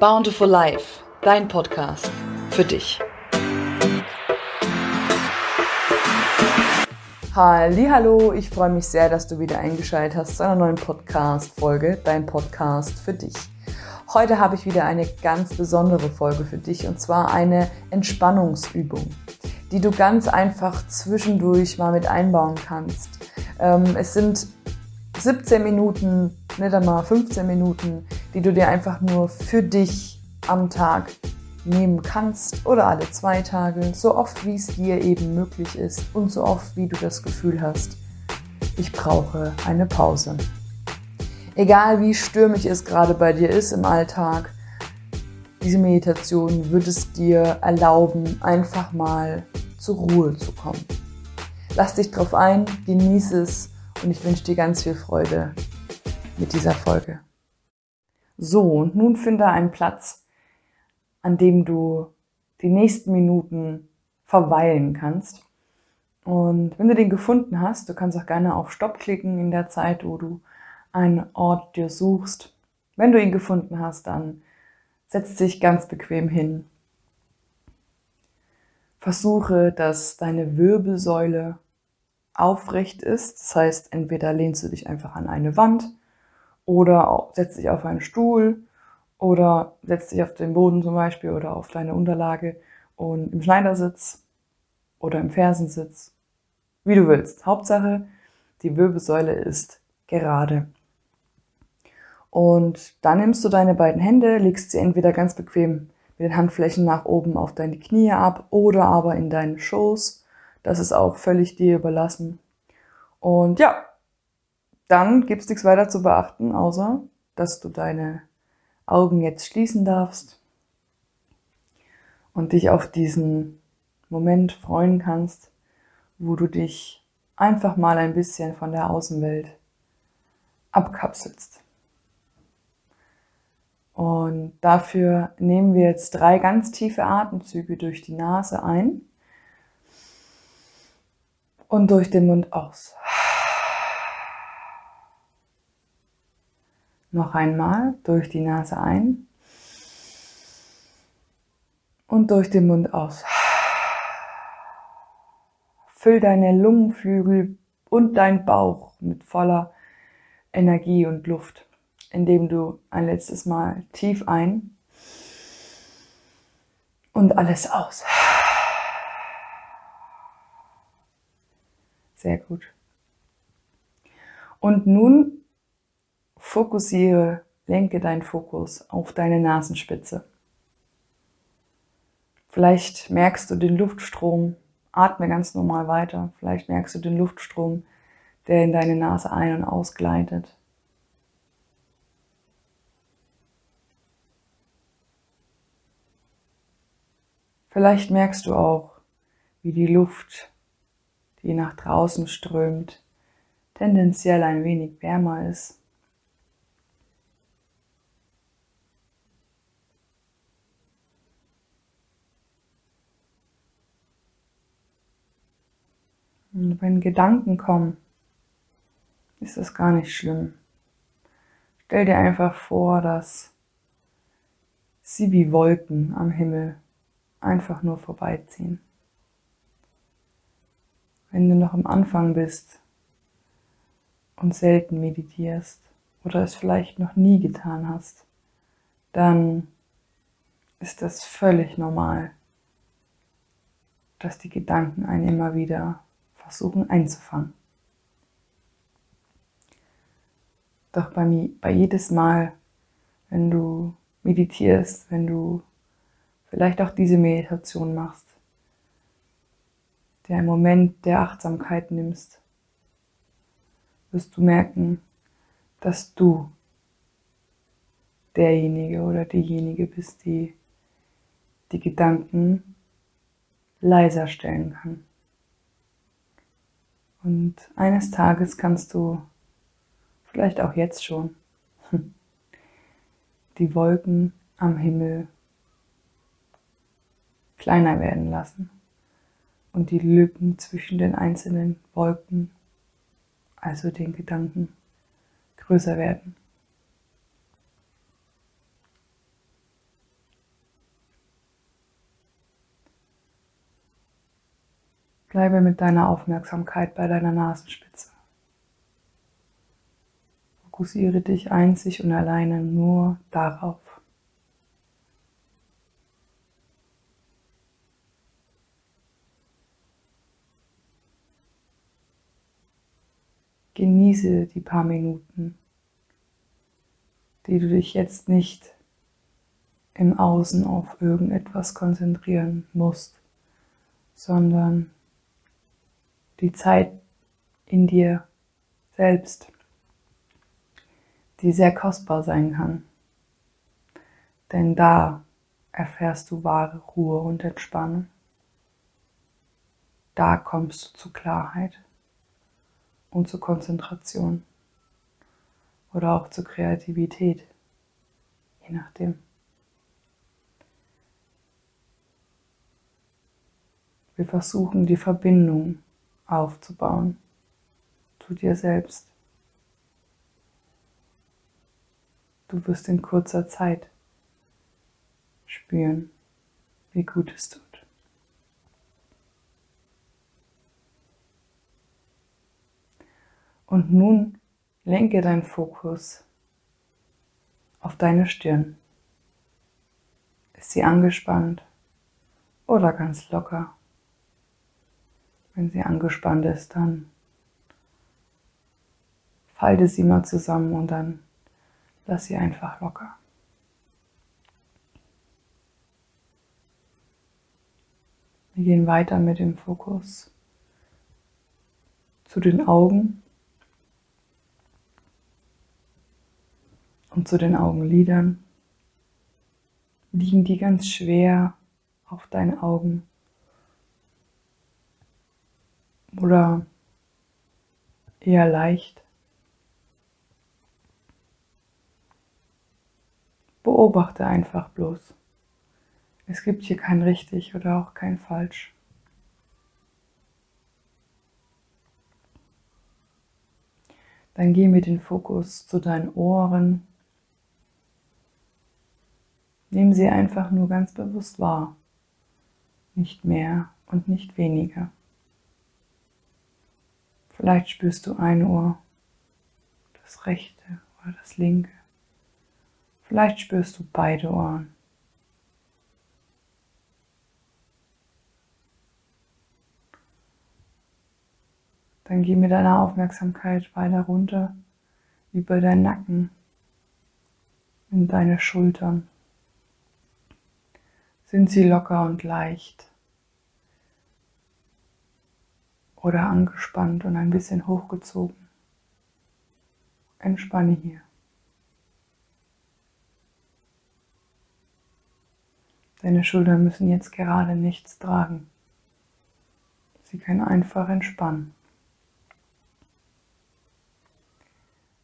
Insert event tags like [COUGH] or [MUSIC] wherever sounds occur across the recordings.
Bountiful Life, dein Podcast für dich. Hallo, ich freue mich sehr, dass du wieder eingeschaltet hast zu einer neuen Podcast-Folge, dein Podcast für dich. Heute habe ich wieder eine ganz besondere Folge für dich und zwar eine Entspannungsübung, die du ganz einfach zwischendurch mal mit einbauen kannst. Ähm, es sind 17 Minuten, nicht einmal 15 Minuten, die du dir einfach nur für dich am Tag nehmen kannst oder alle zwei Tage, so oft wie es dir eben möglich ist und so oft wie du das Gefühl hast, ich brauche eine Pause. Egal wie stürmisch es gerade bei dir ist im Alltag, diese Meditation wird es dir erlauben, einfach mal zur Ruhe zu kommen. Lass dich drauf ein, genieße es und ich wünsche dir ganz viel Freude mit dieser Folge. So, und nun finde einen Platz, an dem du die nächsten Minuten verweilen kannst. Und wenn du den gefunden hast, du kannst auch gerne auf Stopp klicken in der Zeit, wo du einen Ort dir suchst. Wenn du ihn gefunden hast, dann setz dich ganz bequem hin. Versuche, dass deine Wirbelsäule aufrecht ist. Das heißt, entweder lehnst du dich einfach an eine Wand oder setzt dich auf einen Stuhl oder setzt dich auf den Boden zum Beispiel oder auf deine Unterlage und im Schneidersitz oder im Fersensitz, wie du willst. Hauptsache, die Wirbelsäule ist gerade. Und dann nimmst du deine beiden Hände, legst sie entweder ganz bequem mit den Handflächen nach oben auf deine Knie ab oder aber in deinen Schoß das ist auch völlig dir überlassen. Und ja, dann gibt es nichts weiter zu beachten, außer dass du deine Augen jetzt schließen darfst und dich auf diesen Moment freuen kannst, wo du dich einfach mal ein bisschen von der Außenwelt abkapselst. Und dafür nehmen wir jetzt drei ganz tiefe Atemzüge durch die Nase ein und durch den Mund aus. Noch einmal durch die Nase ein und durch den Mund aus. Füll deine Lungenflügel und dein Bauch mit voller Energie und Luft, indem du ein letztes Mal tief ein und alles aus. Sehr gut. Und nun fokussiere, lenke deinen Fokus auf deine Nasenspitze. Vielleicht merkst du den Luftstrom, atme ganz normal weiter. Vielleicht merkst du den Luftstrom, der in deine Nase ein- und ausgleitet. Vielleicht merkst du auch, wie die Luft die nach draußen strömt, tendenziell ein wenig wärmer ist. Und wenn Gedanken kommen, ist das gar nicht schlimm. Stell dir einfach vor, dass sie wie Wolken am Himmel einfach nur vorbeiziehen wenn du noch am Anfang bist und selten meditierst oder es vielleicht noch nie getan hast, dann ist das völlig normal, dass die Gedanken einen immer wieder versuchen einzufangen. Doch bei, bei jedes Mal, wenn du meditierst, wenn du vielleicht auch diese Meditation machst, der Moment der Achtsamkeit nimmst, wirst du merken, dass du derjenige oder diejenige bist, die die Gedanken leiser stellen kann. Und eines Tages kannst du, vielleicht auch jetzt schon, [LAUGHS] die Wolken am Himmel kleiner werden lassen und die Lücken zwischen den einzelnen Wolken, also den Gedanken, größer werden. Bleibe mit deiner Aufmerksamkeit bei deiner Nasenspitze. Fokussiere dich einzig und alleine nur darauf. Genieße die paar Minuten, die du dich jetzt nicht im Außen auf irgendetwas konzentrieren musst, sondern die Zeit in dir selbst, die sehr kostbar sein kann. Denn da erfährst du wahre Ruhe und Entspannung. Da kommst du zu Klarheit und zur Konzentration oder auch zur Kreativität, je nachdem. Wir versuchen die Verbindung aufzubauen zu dir selbst. Du wirst in kurzer Zeit spüren, wie gut es tut. Und nun lenke deinen Fokus auf deine Stirn. Ist sie angespannt oder ganz locker? Wenn sie angespannt ist, dann falte sie mal zusammen und dann lass sie einfach locker. Wir gehen weiter mit dem Fokus zu den Augen und zu den Augenlidern. Liegen die ganz schwer auf deinen Augen? Oder eher leicht? Beobachte einfach bloß. Es gibt hier kein richtig oder auch kein falsch. Dann geh mit dem Fokus zu deinen Ohren Nimm sie einfach nur ganz bewusst wahr, nicht mehr und nicht weniger. Vielleicht spürst du ein Ohr, das rechte oder das linke. Vielleicht spürst du beide Ohren. Dann geh mit deiner Aufmerksamkeit weiter runter über deinen Nacken in deine Schultern. Sind sie locker und leicht oder angespannt und ein bisschen hochgezogen? Entspanne hier. Deine Schultern müssen jetzt gerade nichts tragen. Sie können einfach entspannen.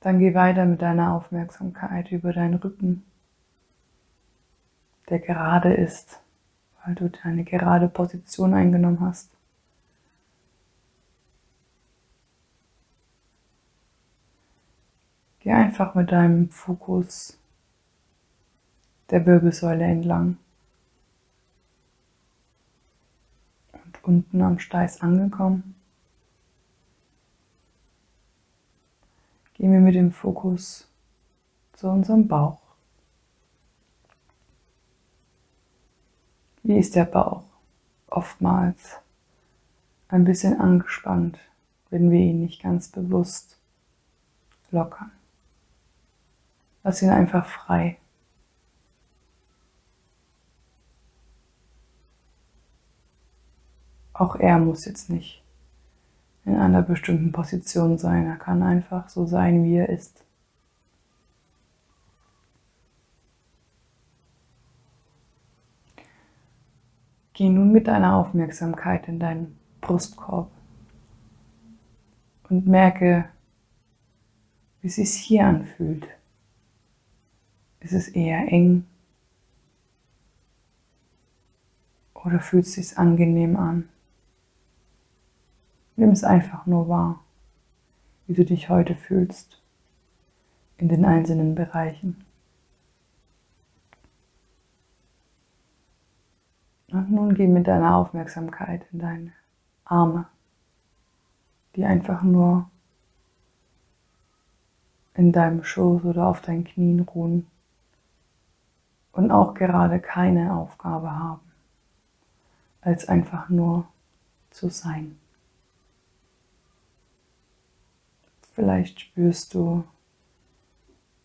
Dann geh weiter mit deiner Aufmerksamkeit über deinen Rücken der gerade ist, weil du eine gerade Position eingenommen hast. Geh einfach mit deinem Fokus der Wirbelsäule entlang. Und unten am Steiß angekommen. Gehen wir mit dem Fokus zu unserem Bauch. Wie ist der Bauch? Oftmals ein bisschen angespannt, wenn wir ihn nicht ganz bewusst lockern. Lass ihn einfach frei. Auch er muss jetzt nicht in einer bestimmten Position sein. Er kann einfach so sein, wie er ist. Geh nun mit deiner Aufmerksamkeit in deinen Brustkorb und merke, wie es sich hier anfühlt. Ist es eher eng oder fühlt es sich angenehm an? Nimm es einfach nur wahr, wie du dich heute fühlst in den einzelnen Bereichen. Und nun geh mit deiner Aufmerksamkeit in deine Arme, die einfach nur in deinem Schoß oder auf deinen Knien ruhen und auch gerade keine Aufgabe haben, als einfach nur zu sein. Vielleicht spürst du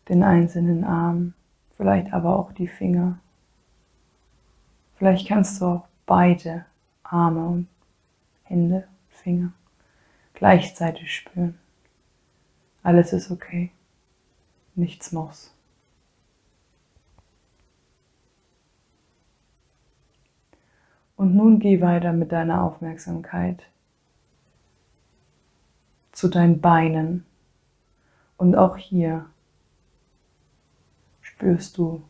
den einzelnen Arm, vielleicht aber auch die Finger. Vielleicht kannst du auch beide Arme und Hände, Finger gleichzeitig spüren. Alles ist okay. Nichts muss. Und nun geh weiter mit deiner Aufmerksamkeit zu deinen Beinen. Und auch hier spürst du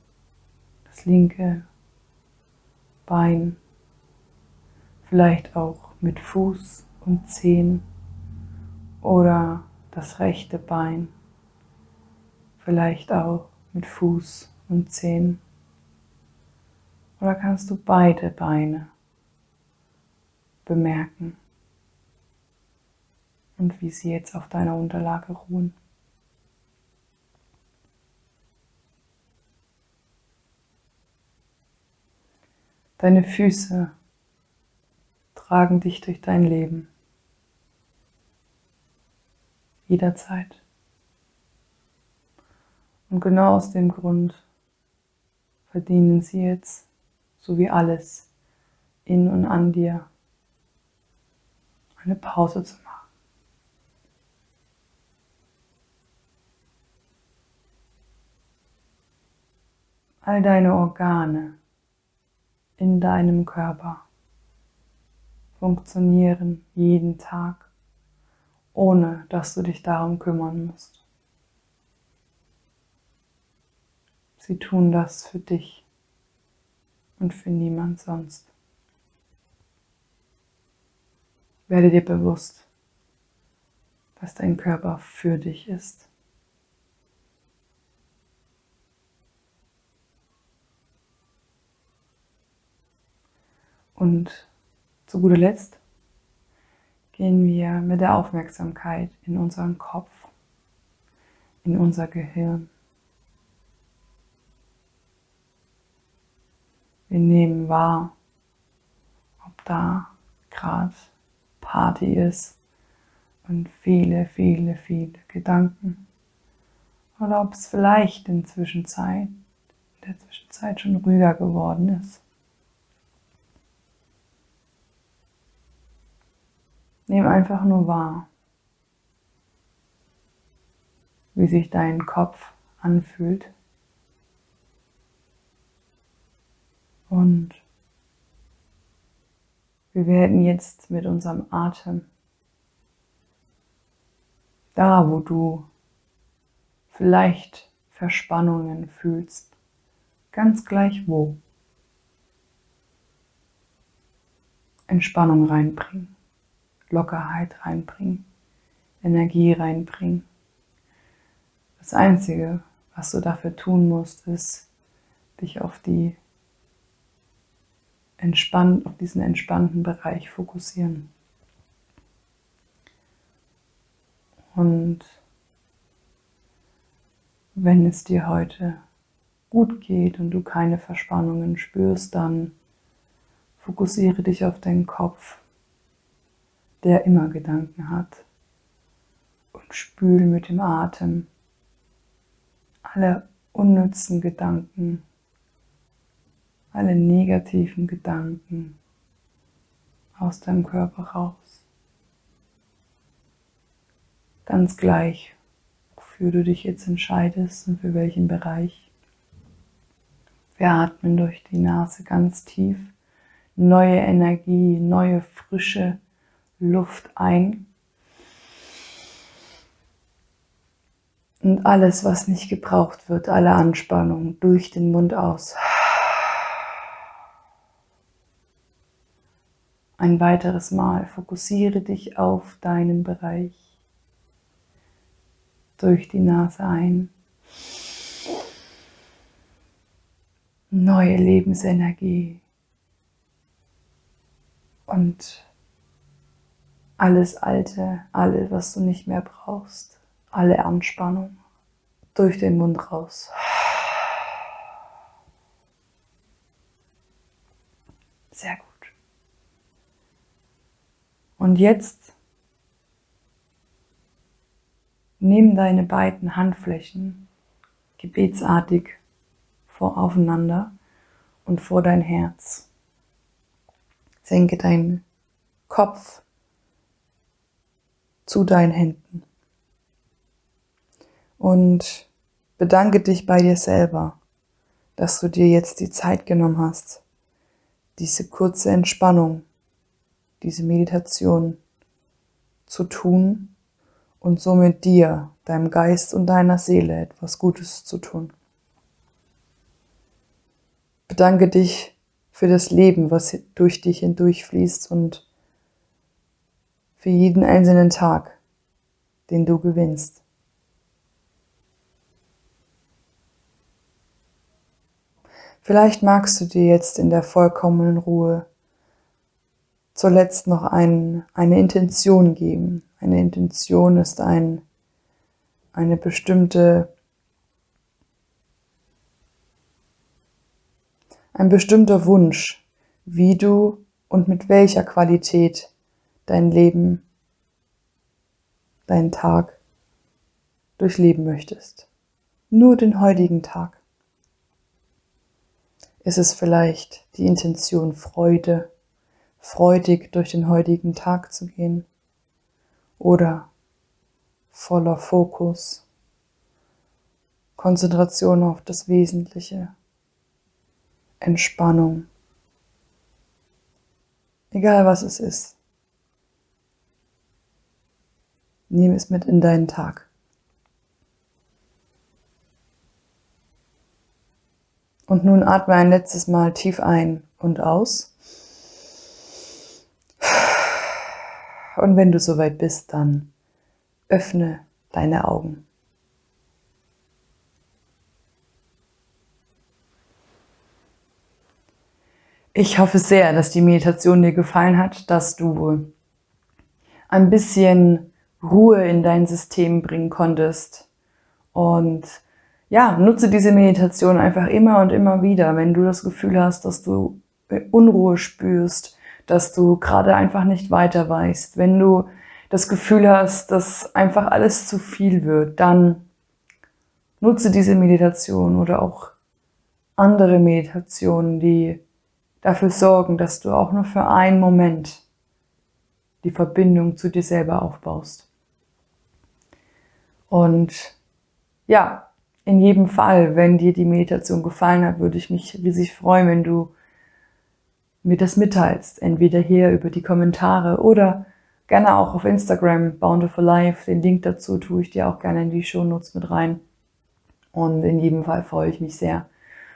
das linke Bein, vielleicht auch mit Fuß und Zehen oder das rechte Bein, vielleicht auch mit Fuß und Zehen. Oder kannst du beide Beine bemerken und wie sie jetzt auf deiner Unterlage ruhen. Deine Füße tragen dich durch dein Leben. Jederzeit. Und genau aus dem Grund verdienen sie jetzt, so wie alles in und an dir, eine Pause zu machen. All deine Organe in deinem Körper funktionieren jeden Tag, ohne dass du dich darum kümmern musst. Sie tun das für dich und für niemand sonst. Werde dir bewusst, dass dein Körper für dich ist. Und zu guter Letzt gehen wir mit der Aufmerksamkeit in unseren Kopf, in unser Gehirn. Wir nehmen wahr, ob da gerade Party ist und viele, viele, viele Gedanken. Oder ob es vielleicht in, Zwischenzeit, in der Zwischenzeit schon ruhiger geworden ist. Nimm einfach nur wahr, wie sich dein Kopf anfühlt. Und wir werden jetzt mit unserem Atem, da wo du vielleicht Verspannungen fühlst, ganz gleich wo, Entspannung reinbringen, Lockerheit reinbringen, Energie reinbringen. Das Einzige, was du dafür tun musst, ist, dich auf die entspannt, auf diesen entspannten Bereich fokussieren. Und wenn es dir heute gut geht und du keine Verspannungen spürst, dann fokussiere dich auf deinen Kopf, der immer Gedanken hat. Und spül mit dem Atem alle unnützen Gedanken alle negativen Gedanken aus deinem Körper raus. Ganz gleich, wofür du dich jetzt entscheidest und für welchen Bereich. Wir atmen durch die Nase ganz tief neue Energie, neue frische Luft ein. Und alles, was nicht gebraucht wird, alle Anspannung durch den Mund aus. Ein weiteres Mal fokussiere dich auf deinen Bereich. Durch die Nase ein. Neue Lebensenergie. Und alles Alte, alles, was du nicht mehr brauchst, alle Anspannung durch den Mund raus. Sehr gut. Und jetzt nimm deine beiden Handflächen gebetsartig vor aufeinander und vor dein Herz. Senke deinen Kopf zu deinen Händen und bedanke dich bei dir selber, dass du dir jetzt die Zeit genommen hast, diese kurze Entspannung, diese Meditation zu tun und somit dir, deinem Geist und deiner Seele etwas Gutes zu tun. Bedanke dich für das Leben, was durch dich hindurchfließt und für jeden einzelnen Tag, den du gewinnst. Vielleicht magst du dir jetzt in der vollkommenen Ruhe zuletzt noch ein, eine Intention geben. Eine Intention ist ein, eine bestimmte, ein bestimmter Wunsch, wie du und mit welcher Qualität dein Leben, deinen Tag durchleben möchtest. Nur den heutigen Tag. Ist es vielleicht die Intention Freude, freudig durch den heutigen Tag zu gehen? Oder voller Fokus, Konzentration auf das Wesentliche, Entspannung, egal was es ist. Nimm es mit in deinen Tag. Und nun atme ein letztes Mal tief ein und aus. Und wenn du soweit bist, dann öffne deine Augen. Ich hoffe sehr, dass die Meditation dir gefallen hat, dass du ein bisschen Ruhe in dein System bringen konntest und ja, nutze diese Meditation einfach immer und immer wieder, wenn du das Gefühl hast, dass du Unruhe spürst, dass du gerade einfach nicht weiter weißt, wenn du das Gefühl hast, dass einfach alles zu viel wird, dann nutze diese Meditation oder auch andere Meditationen, die dafür sorgen, dass du auch nur für einen Moment die Verbindung zu dir selber aufbaust. Und ja, in jedem Fall, wenn dir die Meditation gefallen hat, würde ich mich riesig freuen, wenn du mir das mitteilst. Entweder hier über die Kommentare oder gerne auch auf Instagram, Bountiful Life. Den Link dazu tue ich dir auch gerne in die Shownotes mit rein. Und in jedem Fall freue ich mich sehr,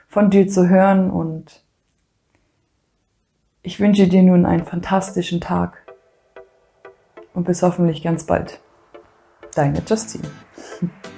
von dir zu hören und ich wünsche dir nun einen fantastischen Tag und bis hoffentlich ganz bald. Deine Justine. [LAUGHS]